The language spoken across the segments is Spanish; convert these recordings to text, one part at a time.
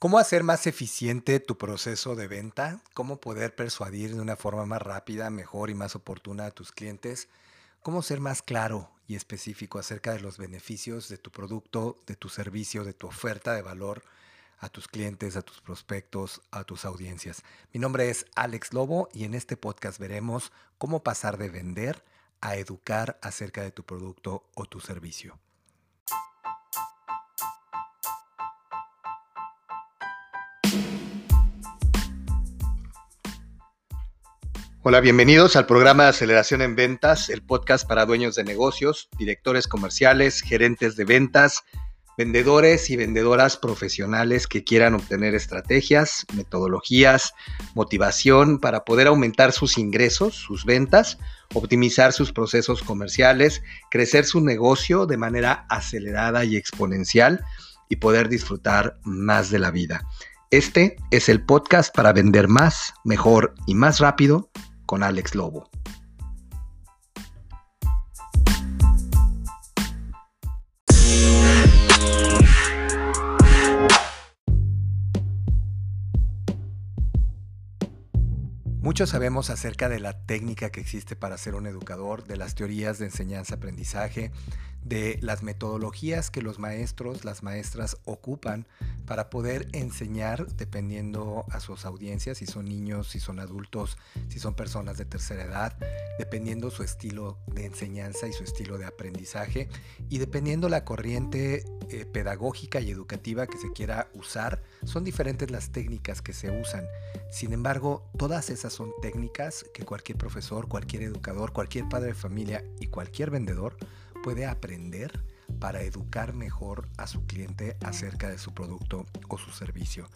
¿Cómo hacer más eficiente tu proceso de venta? ¿Cómo poder persuadir de una forma más rápida, mejor y más oportuna a tus clientes? ¿Cómo ser más claro y específico acerca de los beneficios de tu producto, de tu servicio, de tu oferta de valor a tus clientes, a tus prospectos, a tus audiencias? Mi nombre es Alex Lobo y en este podcast veremos cómo pasar de vender a educar acerca de tu producto o tu servicio. Hola, bienvenidos al programa de Aceleración en Ventas, el podcast para dueños de negocios, directores comerciales, gerentes de ventas, vendedores y vendedoras profesionales que quieran obtener estrategias, metodologías, motivación para poder aumentar sus ingresos, sus ventas, optimizar sus procesos comerciales, crecer su negocio de manera acelerada y exponencial y poder disfrutar más de la vida. Este es el podcast para vender más, mejor y más rápido con Alex Lobo. Muchos sabemos acerca de la técnica que existe para ser un educador, de las teorías de enseñanza-aprendizaje, de las metodologías que los maestros, las maestras ocupan para poder enseñar dependiendo a sus audiencias, si son niños, si son adultos, si son personas de tercera edad, dependiendo su estilo de enseñanza y su estilo de aprendizaje y dependiendo la corriente eh, pedagógica y educativa que se quiera usar, son diferentes las técnicas que se usan. Sin embargo, todas esas son técnicas que cualquier profesor, cualquier educador, cualquier padre de familia y cualquier vendedor puede aprender para educar mejor a su cliente acerca de su producto o su servicio.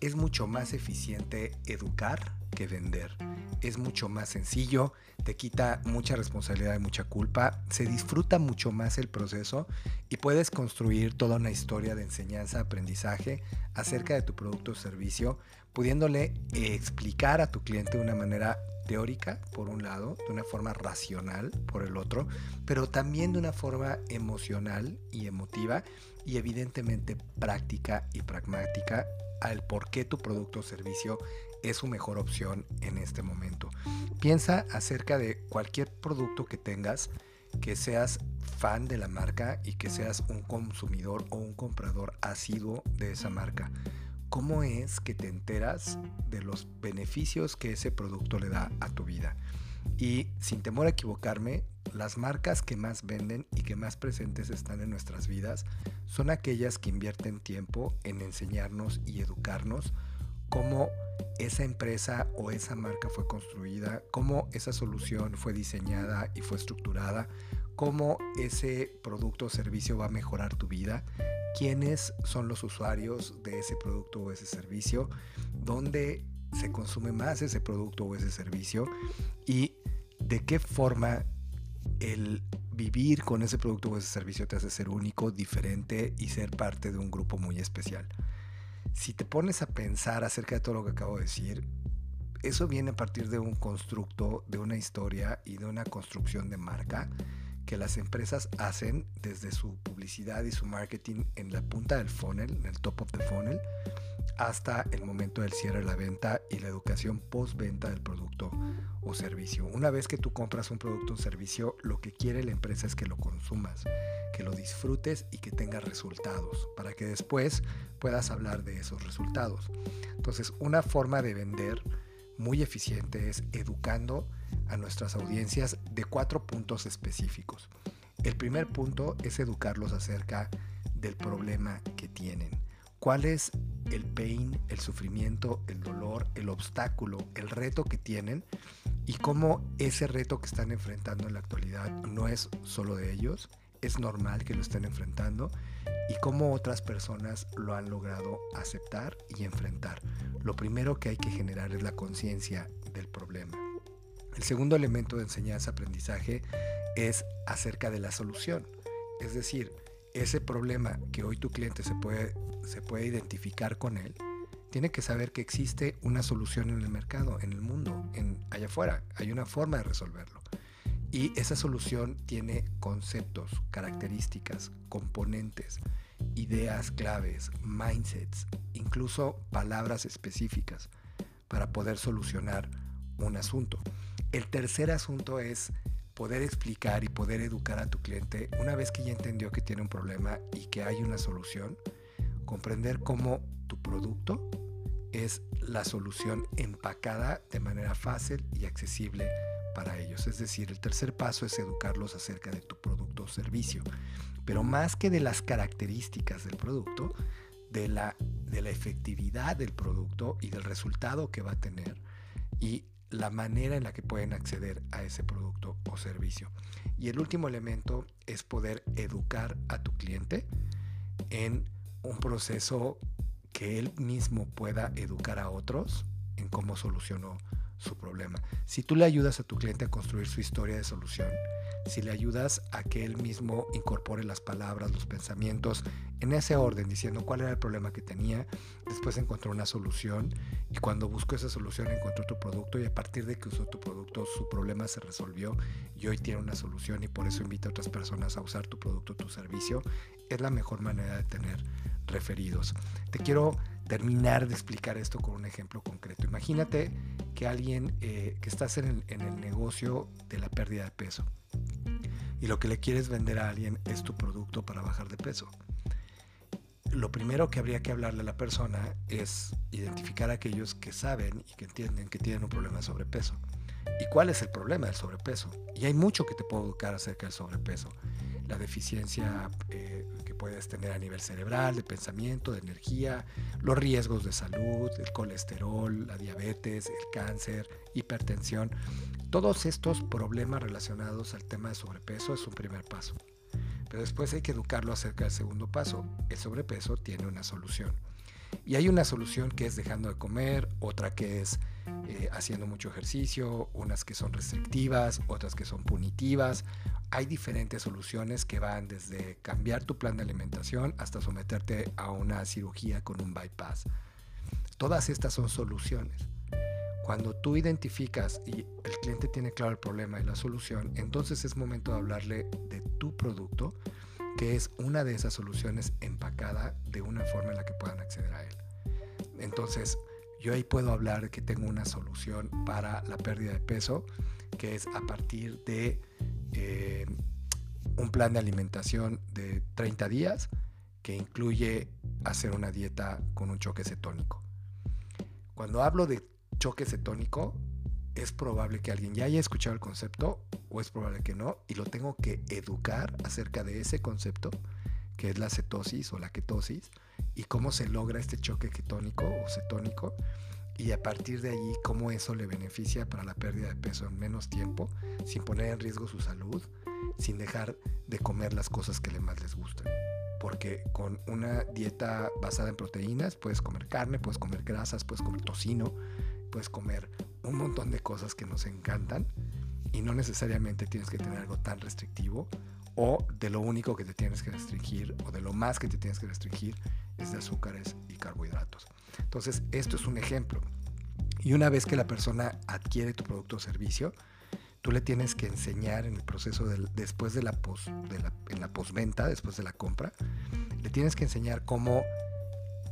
Es mucho más eficiente educar que vender. Es mucho más sencillo, te quita mucha responsabilidad y mucha culpa, se disfruta mucho más el proceso y puedes construir toda una historia de enseñanza, aprendizaje acerca de tu producto o servicio, pudiéndole explicar a tu cliente de una manera teórica, por un lado, de una forma racional, por el otro, pero también de una forma emocional y emotiva y evidentemente práctica y pragmática al por qué tu producto o servicio es su mejor opción en este momento. Piensa acerca de cualquier producto que tengas, que seas fan de la marca y que seas un consumidor o un comprador asiduo de esa marca. ¿Cómo es que te enteras de los beneficios que ese producto le da a tu vida? Y sin temor a equivocarme, las marcas que más venden y que más presentes están en nuestras vidas son aquellas que invierten tiempo en enseñarnos y educarnos cómo esa empresa o esa marca fue construida, cómo esa solución fue diseñada y fue estructurada, cómo ese producto o servicio va a mejorar tu vida quiénes son los usuarios de ese producto o ese servicio, dónde se consume más ese producto o ese servicio y de qué forma el vivir con ese producto o ese servicio te hace ser único, diferente y ser parte de un grupo muy especial. Si te pones a pensar acerca de todo lo que acabo de decir, eso viene a partir de un constructo, de una historia y de una construcción de marca que las empresas hacen desde su publicidad y su marketing en la punta del funnel, en el top of the funnel, hasta el momento del cierre de la venta y la educación post-venta del producto o servicio. Una vez que tú compras un producto o servicio, lo que quiere la empresa es que lo consumas, que lo disfrutes y que tengas resultados, para que después puedas hablar de esos resultados. Entonces, una forma de vender muy eficiente es educando a nuestras audiencias de cuatro puntos específicos. El primer punto es educarlos acerca del problema que tienen. ¿Cuál es el pain, el sufrimiento, el dolor, el obstáculo, el reto que tienen? Y cómo ese reto que están enfrentando en la actualidad no es solo de ellos, es normal que lo estén enfrentando y cómo otras personas lo han logrado aceptar y enfrentar. Lo primero que hay que generar es la conciencia del problema. El segundo elemento de enseñanza-aprendizaje es acerca de la solución. Es decir, ese problema que hoy tu cliente se puede, se puede identificar con él, tiene que saber que existe una solución en el mercado, en el mundo, allá afuera. Hay una forma de resolverlo. Y esa solución tiene conceptos, características, componentes, ideas claves, mindsets incluso palabras específicas para poder solucionar un asunto. El tercer asunto es poder explicar y poder educar a tu cliente una vez que ya entendió que tiene un problema y que hay una solución, comprender cómo tu producto es la solución empacada de manera fácil y accesible para ellos. Es decir, el tercer paso es educarlos acerca de tu producto o servicio. Pero más que de las características del producto, de la, de la efectividad del producto y del resultado que va a tener y la manera en la que pueden acceder a ese producto o servicio. Y el último elemento es poder educar a tu cliente en un proceso que él mismo pueda educar a otros en cómo solucionó su problema. Si tú le ayudas a tu cliente a construir su historia de solución, si le ayudas a que él mismo incorpore las palabras, los pensamientos en ese orden, diciendo cuál era el problema que tenía, después encontró una solución y cuando buscó esa solución encontró tu producto y a partir de que usó tu producto su problema se resolvió y hoy tiene una solución y por eso invita a otras personas a usar tu producto, tu servicio, es la mejor manera de tener referidos. Te quiero terminar de explicar esto con un ejemplo concreto. Imagínate que alguien eh, que estás en el, negocio de la pérdida de peso y lo que le quieres vender a alguien es tu producto para bajar de peso. Lo primero que habría que hablarle a la persona es identificar a aquellos que saben y que entienden que tienen un problema de sobrepeso. ¿Y cuál es el problema del sobrepeso? Y hay mucho que te puedo educar acerca del sobrepeso la deficiencia eh, que puedes tener a nivel cerebral, de pensamiento, de energía, los riesgos de salud, el colesterol, la diabetes, el cáncer, hipertensión. Todos estos problemas relacionados al tema de sobrepeso es un primer paso. Pero después hay que educarlo acerca del segundo paso. El sobrepeso tiene una solución. Y hay una solución que es dejando de comer, otra que es eh, haciendo mucho ejercicio, unas que son restrictivas, otras que son punitivas. Hay diferentes soluciones que van desde cambiar tu plan de alimentación hasta someterte a una cirugía con un bypass. Todas estas son soluciones. Cuando tú identificas y el cliente tiene claro el problema y la solución, entonces es momento de hablarle de tu producto que es una de esas soluciones empacada de una forma en la que puedan acceder a él. Entonces, yo ahí puedo hablar que tengo una solución para la pérdida de peso, que es a partir de eh, un plan de alimentación de 30 días que incluye hacer una dieta con un choque cetónico. Cuando hablo de choque cetónico, es probable que alguien ya haya escuchado el concepto o es probable que no y lo tengo que educar acerca de ese concepto que es la cetosis o la ketosis y cómo se logra este choque ketónico o cetónico y a partir de allí cómo eso le beneficia para la pérdida de peso en menos tiempo sin poner en riesgo su salud, sin dejar de comer las cosas que le más les gustan. Porque con una dieta basada en proteínas puedes comer carne, puedes comer grasas, puedes comer tocino, puedes comer un montón de cosas que nos encantan y no necesariamente tienes que tener algo tan restrictivo o de lo único que te tienes que restringir o de lo más que te tienes que restringir es de azúcares y carbohidratos. Entonces, esto es un ejemplo. Y una vez que la persona adquiere tu producto o servicio, tú le tienes que enseñar en el proceso después de la, pos, de la, en la postventa, después de la compra, le tienes que enseñar cómo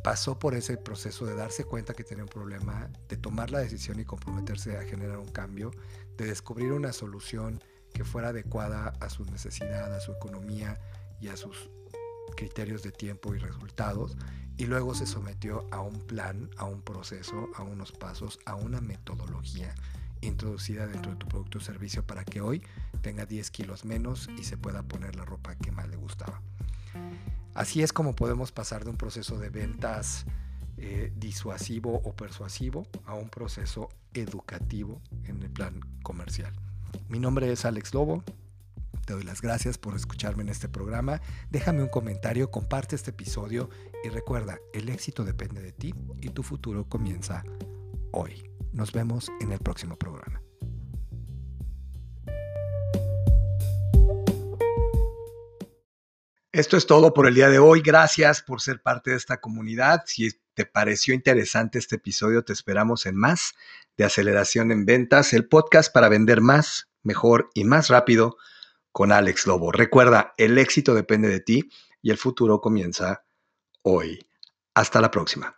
pasó por ese proceso de darse cuenta que tenía un problema, de tomar la decisión y comprometerse a generar un cambio, de descubrir una solución que fuera adecuada a su necesidad, a su economía y a sus criterios de tiempo y resultados, y luego se sometió a un plan, a un proceso, a unos pasos, a una metodología introducida dentro de tu producto o servicio para que hoy tenga 10 kilos menos y se pueda poner la ropa que más le gustaba. Así es como podemos pasar de un proceso de ventas eh, disuasivo o persuasivo a un proceso educativo en el plan comercial. Mi nombre es Alex Lobo. Te doy las gracias por escucharme en este programa. Déjame un comentario, comparte este episodio y recuerda, el éxito depende de ti y tu futuro comienza hoy. Nos vemos en el próximo programa. Esto es todo por el día de hoy. Gracias por ser parte de esta comunidad. Si te pareció interesante este episodio, te esperamos en más de Aceleración en Ventas, el podcast para vender más, mejor y más rápido con Alex Lobo. Recuerda, el éxito depende de ti y el futuro comienza hoy. Hasta la próxima.